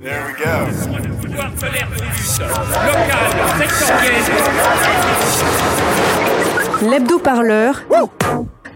There we go. L'hebdo-parleur.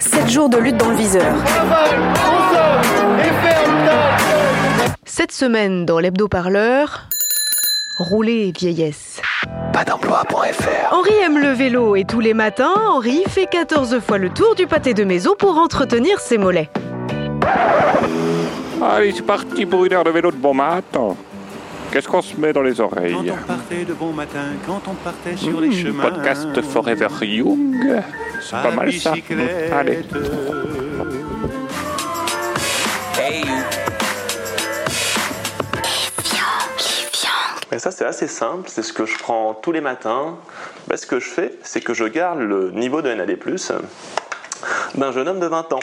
7 jours de lutte dans le viseur. Cette semaine dans l'hebdo-parleur. Rouler et vieillesse. Pas d'emploi.fr. Henri aime le vélo et tous les matins, Henri fait 14 fois le tour du pâté de maison pour entretenir ses mollets. Allez, c'est parti pour une heure de vélo de bon matin. Qu'est-ce qu'on se met dans les Quand oreilles on partait de bon matin, quand on partait sur les Hmm, chemins. Podcast Forever Young. C'est pas mal ça. Allez. Et ça, c'est assez simple. C'est ce que je prends tous les matins. Ben, ce que je fais, c'est que je garde le niveau de NAD+, d'un jeune homme de 20 ans.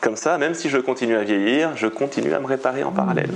Comme ça, même si je continue à vieillir, je continue à me réparer en parallèle.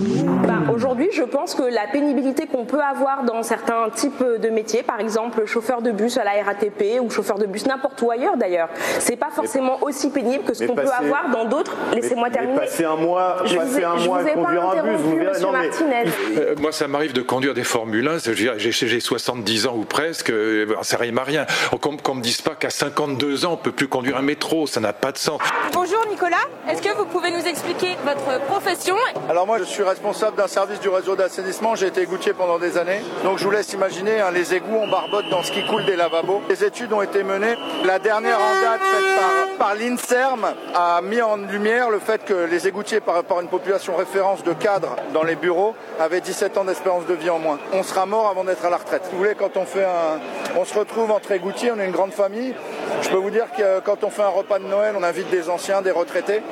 Bah, Aujourd'hui, je pense que la pénibilité qu'on peut avoir dans certains types de métiers, par exemple chauffeur de bus à la RATP ou chauffeur de bus n'importe où ailleurs d'ailleurs, c'est pas forcément aussi pénible que ce qu'on peut avoir dans d'autres. Laissez-moi terminer. Mais passer un mois, Je vous passer ai- un je mois vous à conduire un bus, vous verrez. Non, mais Martinez. Euh, moi, ça m'arrive de conduire des Formule 1. Je veux dire, J'ai j'ai 70 ans ou presque. euh, Ça rime à rien. Qu'on qu'on me dise pas qu'à 52 ans, on peut plus conduire un métro. Ça n'a pas de sens. Bonjour Nicolas, est-ce que vous pouvez nous expliquer votre profession Alors moi, je suis responsable d'un service du réseau d'assainissement. J'ai été gouttier pendant des années. Donc je vous laisse imaginer, hein, les égouts, on barbote dans ce qui coule des lavabos. Les études ont été menées. La dernière en date faite par, par l'INSERM a mis en lumière le fait que les égoutiers, par rapport à une population référence de cadres dans les bureaux, avaient 17 ans d'espérance de vie en moins. On sera mort avant d'être à la retraite. Vous voulez, quand on fait un, on se retrouve entre égoutiers, on est une grande famille. Je peux vous dire que quand on fait un repas de Noël, on invite des anciens, des retraités.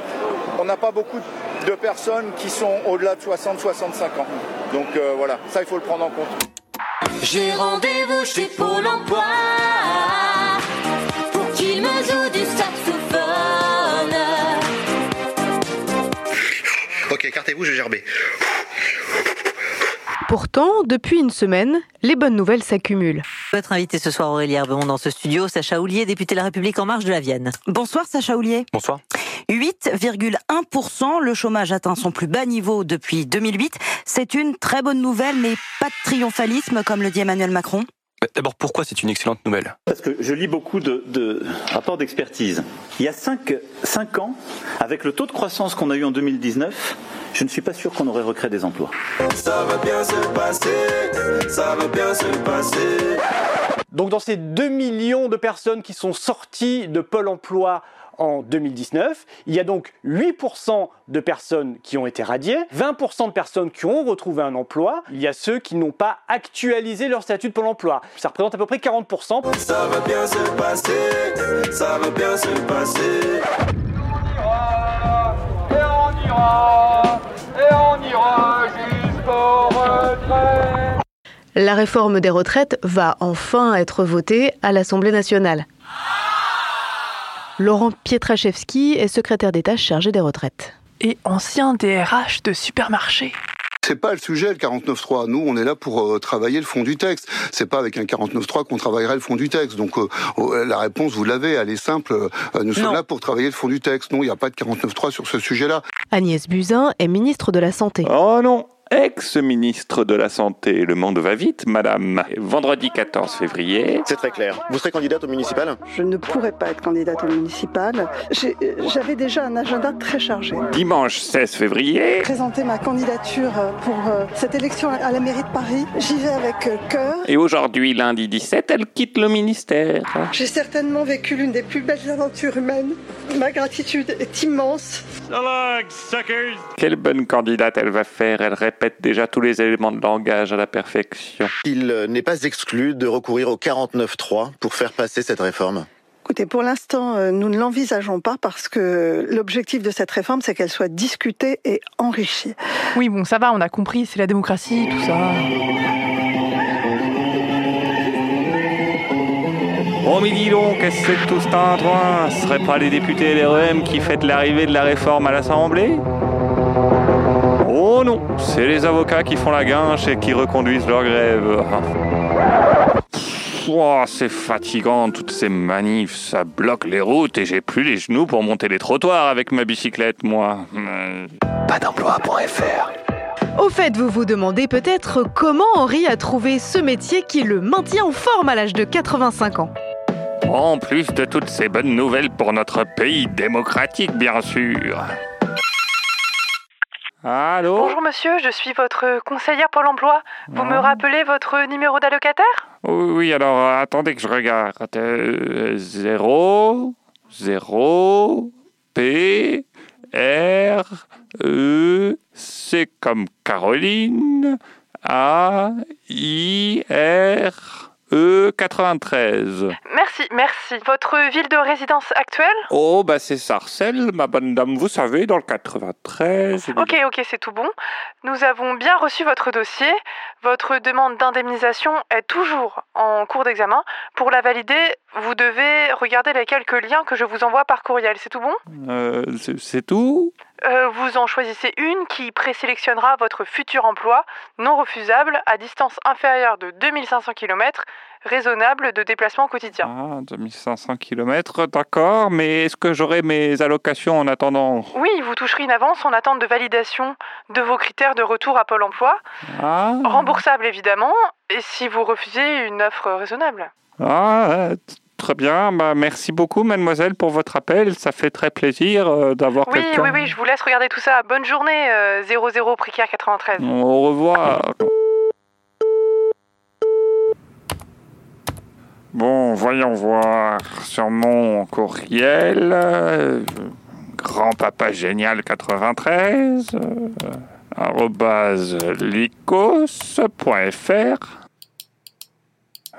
On n'a pas beaucoup de personnes qui sont au-delà de 60-65 ans. Donc euh, voilà, ça il faut le prendre en compte. J'ai rendez-vous chez Pôle emploi écartez-vous, je vais gerber. Pourtant, depuis une semaine, les bonnes nouvelles s'accumulent. Votre invité ce soir, Aurélie Herbemont, dans ce studio, Sacha Houlier, député de la République En Marche de la Vienne. Bonsoir Sacha Houlier. Bonsoir. 8,1%, le chômage atteint son plus bas niveau depuis 2008. C'est une très bonne nouvelle, mais pas de triomphalisme, comme le dit Emmanuel Macron. D'abord, pourquoi c'est une excellente nouvelle? Parce que je lis beaucoup de, de rapports d'expertise. Il y a 5, ans, avec le taux de croissance qu'on a eu en 2019, je ne suis pas sûr qu'on aurait recréé des emplois. Ça va bien se passer, ça va bien se passer. Donc dans ces 2 millions de personnes qui sont sorties de Pôle Emploi en 2019, il y a donc 8% de personnes qui ont été radiées, 20% de personnes qui ont retrouvé un emploi, il y a ceux qui n'ont pas actualisé leur statut de Pôle Emploi. Ça représente à peu près 40%. Ça va bien se passer, ça va bien se passer. Et on ira, et on ira jusqu'au retrait. La réforme des retraites va enfin être votée à l'Assemblée nationale. Laurent Pietraszewski est secrétaire d'État chargé des retraites. Et ancien DRH de supermarché. C'est pas le sujet, le 49.3. Nous, on est là pour euh, travailler le fond du texte. C'est pas avec un 49.3 qu'on travaillerait le fond du texte. Donc, euh, euh, la réponse, vous l'avez, elle est simple. Euh, nous sommes Non. là pour travailler le fond du texte. Non, il n'y a pas de 49.3 sur ce sujet-là. Agnès Buzyn est ministre de la Santé. Oh non Ex-ministre de la Santé, le monde va vite, madame. Vendredi 14 février. C'est très clair. Vous serez candidate au municipal? Je ne pourrais pas être candidate au municipal. J'avais déjà un agenda très chargé. Dimanche 16 février. Présenter ma candidature pour euh, cette élection à la mairie de Paris, j'y vais avec euh, cœur. Et aujourd'hui, lundi 17, elle quitte le ministère. J'ai certainement vécu l'une des plus belles aventures humaines. Ma gratitude est immense. Quelle bonne candidate elle va faire. Elle répète déjà tous les éléments de langage à la perfection. Il n'est pas exclu de recourir au 49.3 pour faire passer cette réforme. Écoutez, pour l'instant, euh, nous ne l'envisageons pas parce que l'objectif de cette réforme, c'est qu'elle soit discutée et enrichie. Oui, bon, ça va, on a compris, c'est la démocratie, tout ça. Oh mais dis donc, qu'est-ce que c'est que tout ce tintouin Ce serait pas les députés LREM qui fêtent l'arrivée de la réforme à l'Assemblée? Oh non, c'est les avocats qui font la guinche et qui reconduisent leur grève. Oh, c'est fatigant, toutes ces manifs, ça bloque les routes et j'ai plus les genoux pour monter les trottoirs avec ma bicyclette, moi. Euh, Pas d'emploi.fr. Au fait, vous vous demandez peut-être comment Henri a trouvé ce métier qui le maintient en forme à l'âge de 85 ans. En plus de toutes ces bonnes nouvelles pour notre pays démocratique, bien sûr. Allô Bonjour monsieur, je suis votre conseillère Pôle emploi. Vous me rappelez votre numéro d'allocataire? Oui, oui, alors euh, attendez que je regarde. Euh, 0, 0, P, R, E, C comme Caroline, A, I, R, E, 93. Merci, merci. Votre ville de résidence actuelle? Oh, bah c'est Sarcelles, ma bonne dame, vous savez, dans le 93. Ok, ok, c'est tout bon. Nous avons bien reçu votre dossier. Votre demande d'indemnisation est toujours en cours d'examen. Pour la valider, vous devez regarder les quelques liens que je vous envoie par courriel. C'est tout bon? Euh, c'est tout Euh, Vous en choisissez une qui présélectionnera votre futur emploi non refusable à distance inférieure de 2500 km, raisonnable de déplacement quotidien. Ah, 2500 km, d'accord, mais est-ce que j'aurai mes allocations en attendant? Oui, vous toucherez une avance en attente de validation de vos critères de retour à Pôle emploi. Ah, Remboursable évidemment, et si vous refusez une offre raisonnable. ah très bien, bah, merci beaucoup mademoiselle pour votre appel, ça fait très plaisir euh, d'avoir Oui, quelqu'un. oui, oui, je vous laisse regarder tout ça. Bonne journée, euh, 00 précaire 93. Au revoir. Bon, voyons voir sur mon courriel. euh, Grand-papa génial 93 euh, arrobase licos.fr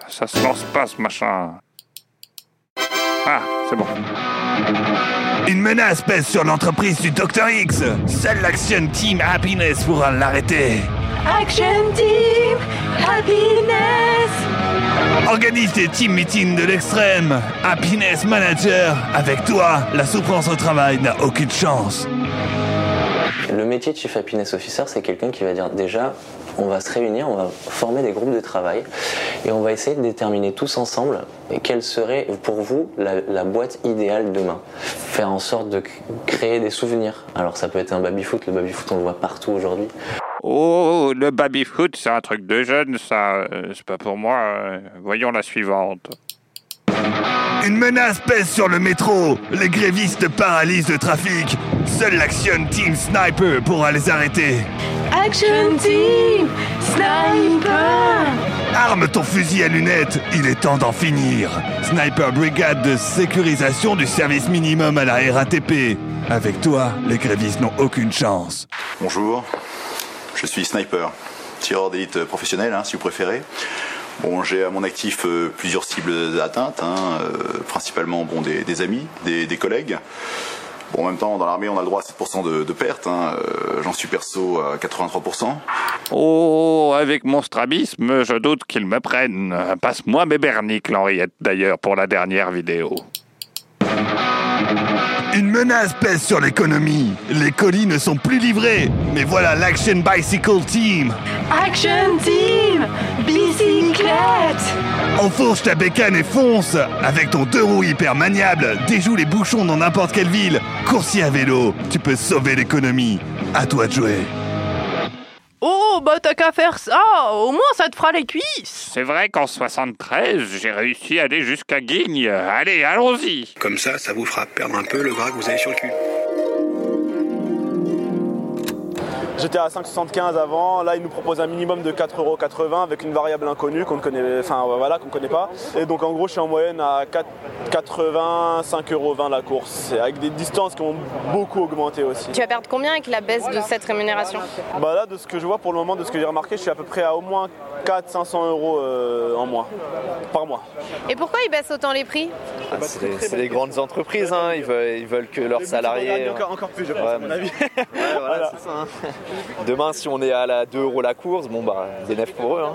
Ça se lance pas ce machin. Ah, c'est bon. Une menace pèse sur l'entreprise du Dr X. Seule l'Action Team Happiness pourra l'arrêter. Action Team Happiness Organise des team meetings de l'extrême. Happiness Manager. Avec toi, la souffrance au travail n'a aucune chance. Le métier de Chief Happiness Officer, c'est quelqu'un qui va dire déjà, on va se réunir, on va former des groupes de travail et on va essayer de déterminer tous ensemble quelle serait pour vous la, la boîte idéale demain. Faire en sorte de créer des souvenirs. Alors ça peut être un baby-foot, le baby-foot on le voit partout aujourd'hui. Oh, le baby-foot, c'est un truc de jeune, ça. euh, C'est pas pour moi. euh, Voyons la suivante. Une menace pèse sur le métro. Les grévistes paralysent le trafic. Seule l'Action Team Sniper pourra les arrêter. Action Team Sniper Arme ton fusil à lunettes, il est temps d'en finir. Sniper Brigade de sécurisation du service minimum à la RATP. Avec toi, les grévistes n'ont aucune chance. Bonjour, je suis sniper, tireur d'élite professionnel, hein, si vous préférez. Bon, j'ai à mon actif euh, plusieurs cibles d'atteintes, hein, euh, principalement bon, des, amis, des collègues. Bon, en même temps, dans l'armée, on a le droit à 7% de, de pertes. hein, euh, J'en suis perso à 83%. Oh, avec mon strabisme, je doute qu'ils me prennent. Passe-moi mes berniques, L'Henriette, d'ailleurs, pour la dernière vidéo. Une menace pèse sur l'économie. Les colis ne sont plus livrés. Mais voilà l'Action Bicycle Team. Action Team Bicyclette Enfourche ta bécane et fonce Avec ton deux roues hyper maniable, déjoue les bouchons dans n'importe quelle ville. Coursier à vélo, tu peux sauver l'économie. À toi de jouer. Oh, bah t'as qu'à faire ça, au moins ça te fera les cuisses. C'est vrai qu'en 73, j'ai réussi à aller jusqu'à Guigne. Allez, allons-y. Comme ça, ça vous fera perdre un peu le gras que vous avez sur le cul. J'étais à 5,75 avant. Là, ils nous proposent un minimum de 4,80€ avec une variable inconnue qu'on ne connaît, enfin voilà, qu'on connaît pas. Et donc en gros, je suis en moyenne à 4,80, 5,20€ la course, et avec des distances qui ont beaucoup augmenté aussi. Tu vas perdre combien avec la baisse de cette rémunération? Bah là, de ce que je vois pour le moment, de ce que j'ai remarqué, je suis à peu près à au moins 400-500 euros euh, en mois, par mois. Et pourquoi ils baissent autant les prix? Ah, C'est des, c'est des grandes entreprises, hein. ils, veulent, ils veulent que leurs salariés. Encore, encore plus, je pense, Ouais, à mon avis. Ouais, voilà, c'est ça. hein. Demain, si on est à la 2 euros la course, bon bah, bénéf pour eux. hein.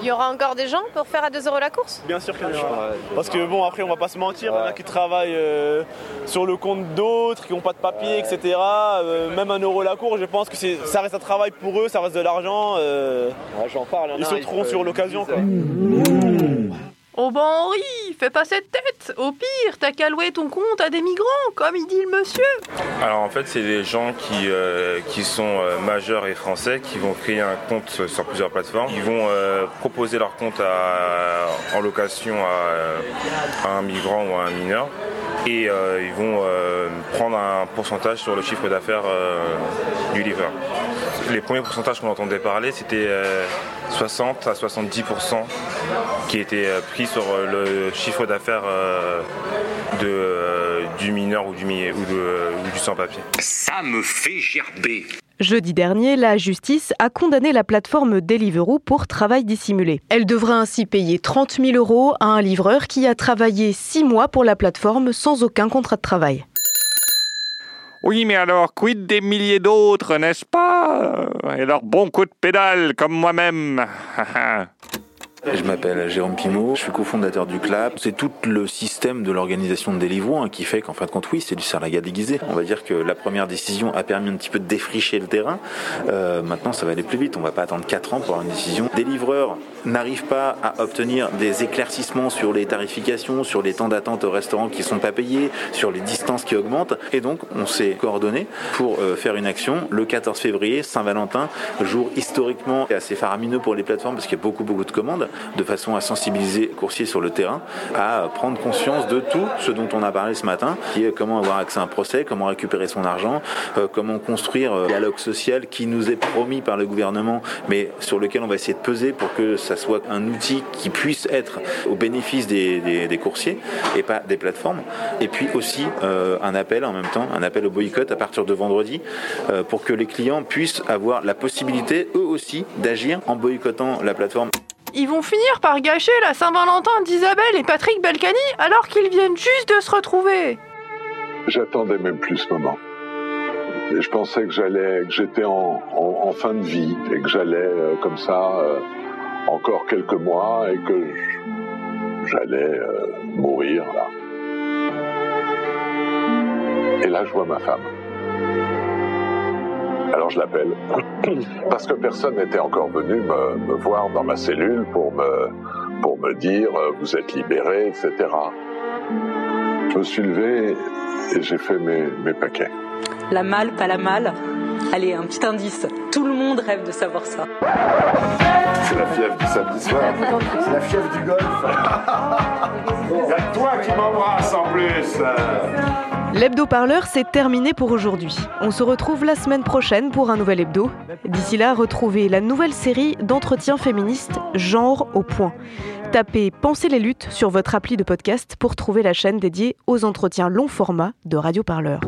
Il y aura encore des gens pour faire à 2 euros la course? Bien sûr qu'il y en aura. Parce que bon, après, on va pas se mentir, il y en a qui travaillent euh, sur le compte d'autres, qui n'ont pas de papier, etc. Euh, même un euro la course, je pense que ça reste un travail pour eux, ça reste de l'argent. euh, J'en parle. ils sauteront ils- sur l'occasion. Oh ben Henri, fais pas cette tête Au pire, t'as qu'à louer ton compte à des migrants, comme il dit le monsieur Alors en fait, c'est des gens qui, euh, sont euh, majeurs et français qui vont créer un compte sur plusieurs plateformes. Ils vont euh, proposer leur compte à- en location à, à un migrant ou à un mineur et ils vont prendre un pourcentage sur le chiffre d'affaires du livreur. Les premiers pourcentages qu'on entendait parler, c'était euh, 60 à 70% qui étaient euh, pris sur euh, le chiffre d'affaires euh, de, euh, du mineur ou du, mi- ou de- ou du sans-papier. Ça me fait gerber. Jeudi dernier, la justice a condamné la plateforme Deliveroo pour travail dissimulé. Elle devra ainsi payer 30 000 euros à un livreur qui a travaillé six mois pour la plateforme sans aucun contrat de travail. Oui, mais alors, quid des milliers d'autres, n'est-ce pas? Et leur bon coup de pédale, comme moi-même. Je m'appelle Jérôme Pimot, je suis cofondateur du CLAP. C'est tout le système de l'organisation de Deliveroo hein, qui fait qu'en fin de compte, oui, c'est du salaria déguisé. On va dire que la première décision a permis un petit peu de défricher le terrain. Euh, maintenant, ça va aller plus vite. On va pas attendre 4 ans pour avoir une décision. Des livreurs n'arrivent pas à obtenir des éclaircissements sur les tarifications, sur les temps d'attente au restaurant qui sont pas payés, sur les distances qui augmentent. Et donc, on s'est coordonné pour euh, faire une action le 14 février, Saint-Valentin, jour historiquement assez faramineux pour les plateformes parce qu'il y a beaucoup, beaucoup de commandes, de façon à sensibiliser coursiers sur le terrain, à prendre conscience de tout ce dont on a parlé ce matin, qui est comment avoir accès à un procès, comment récupérer son argent, euh, comment construire euh, le dialogue social qui nous est promis par le gouvernement, mais sur lequel on va essayer de peser pour que ça soit un outil qui puisse être au bénéfice des, coursiers et pas des plateformes. Et puis aussi euh, un appel en même temps, un appel au boycott à partir de vendredi, euh, pour que les clients puissent avoir la possibilité, eux aussi, d'agir en boycottant la plateforme. Ils vont finir par gâcher la Saint-Valentin d'Isabelle et Patrick Balkany alors qu'ils viennent juste de se retrouver J'attendais même plus ce moment. Et je pensais que j'allais, que j'étais en, fin de vie et que j'allais euh, comme ça euh, encore quelques mois et que j'allais euh, mourir là. Et là, je vois ma femme. Alors je l'appelle parce que personne n'était encore venu me, me voir dans ma cellule pour me pour me dire euh, vous êtes libéré, etc. Je me suis levé et j'ai fait mes, mes paquets. La malle, pas la malle. Allez, un petit indice. Tout le monde rêve de savoir ça. C'est la fièvre du samedi soir. C'est la fièvre du golf. Il y a toi qui m'embrasse en plus. L'hebdo parleur, c'est terminé pour aujourd'hui. On se retrouve la semaine prochaine pour un nouvel hebdo. D'ici là, retrouvez la nouvelle série d'entretiens féministes Genre au point. Tapez Pensez les luttes sur votre appli de podcast pour trouver la chaîne dédiée aux entretiens long format de Radio Parleur.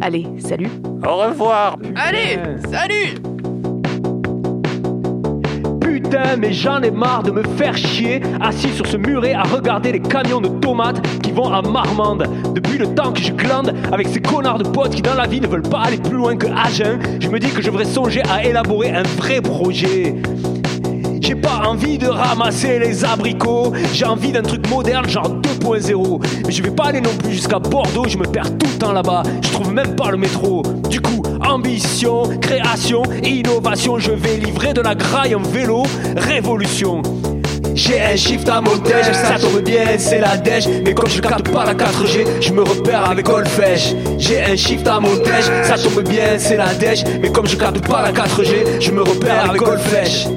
Allez, salut Au revoir Allez, salut Putain, mais j'en ai marre de me faire chier assis sur ce muret à regarder les camions de tomates qui vont à Marmande. Depuis le temps que je glande avec ces connards de potes qui dans la vie ne veulent pas aller plus loin que Agen, je me dis que je devrais songer à élaborer un vrai projet. J'ai pas envie de ramasser les abricots, j'ai envie d'un truc moderne genre 2.0. Mais je vais pas aller non plus jusqu'à Bordeaux, je me perds tout le temps là-bas, je trouve même pas le métro. Du coup, ambition, création, innovation, je vais livrer de la graille en vélo, révolution. J'ai un shift à montage, ça tombe bien, c'est la dèche. Mais comme je capte pas la 4G, je me repère avec Olfèche. J'ai un shift à montage, ça tombe bien, c'est la dèche. Mais comme je capte pas la 4G, je me repère avec Olfèche.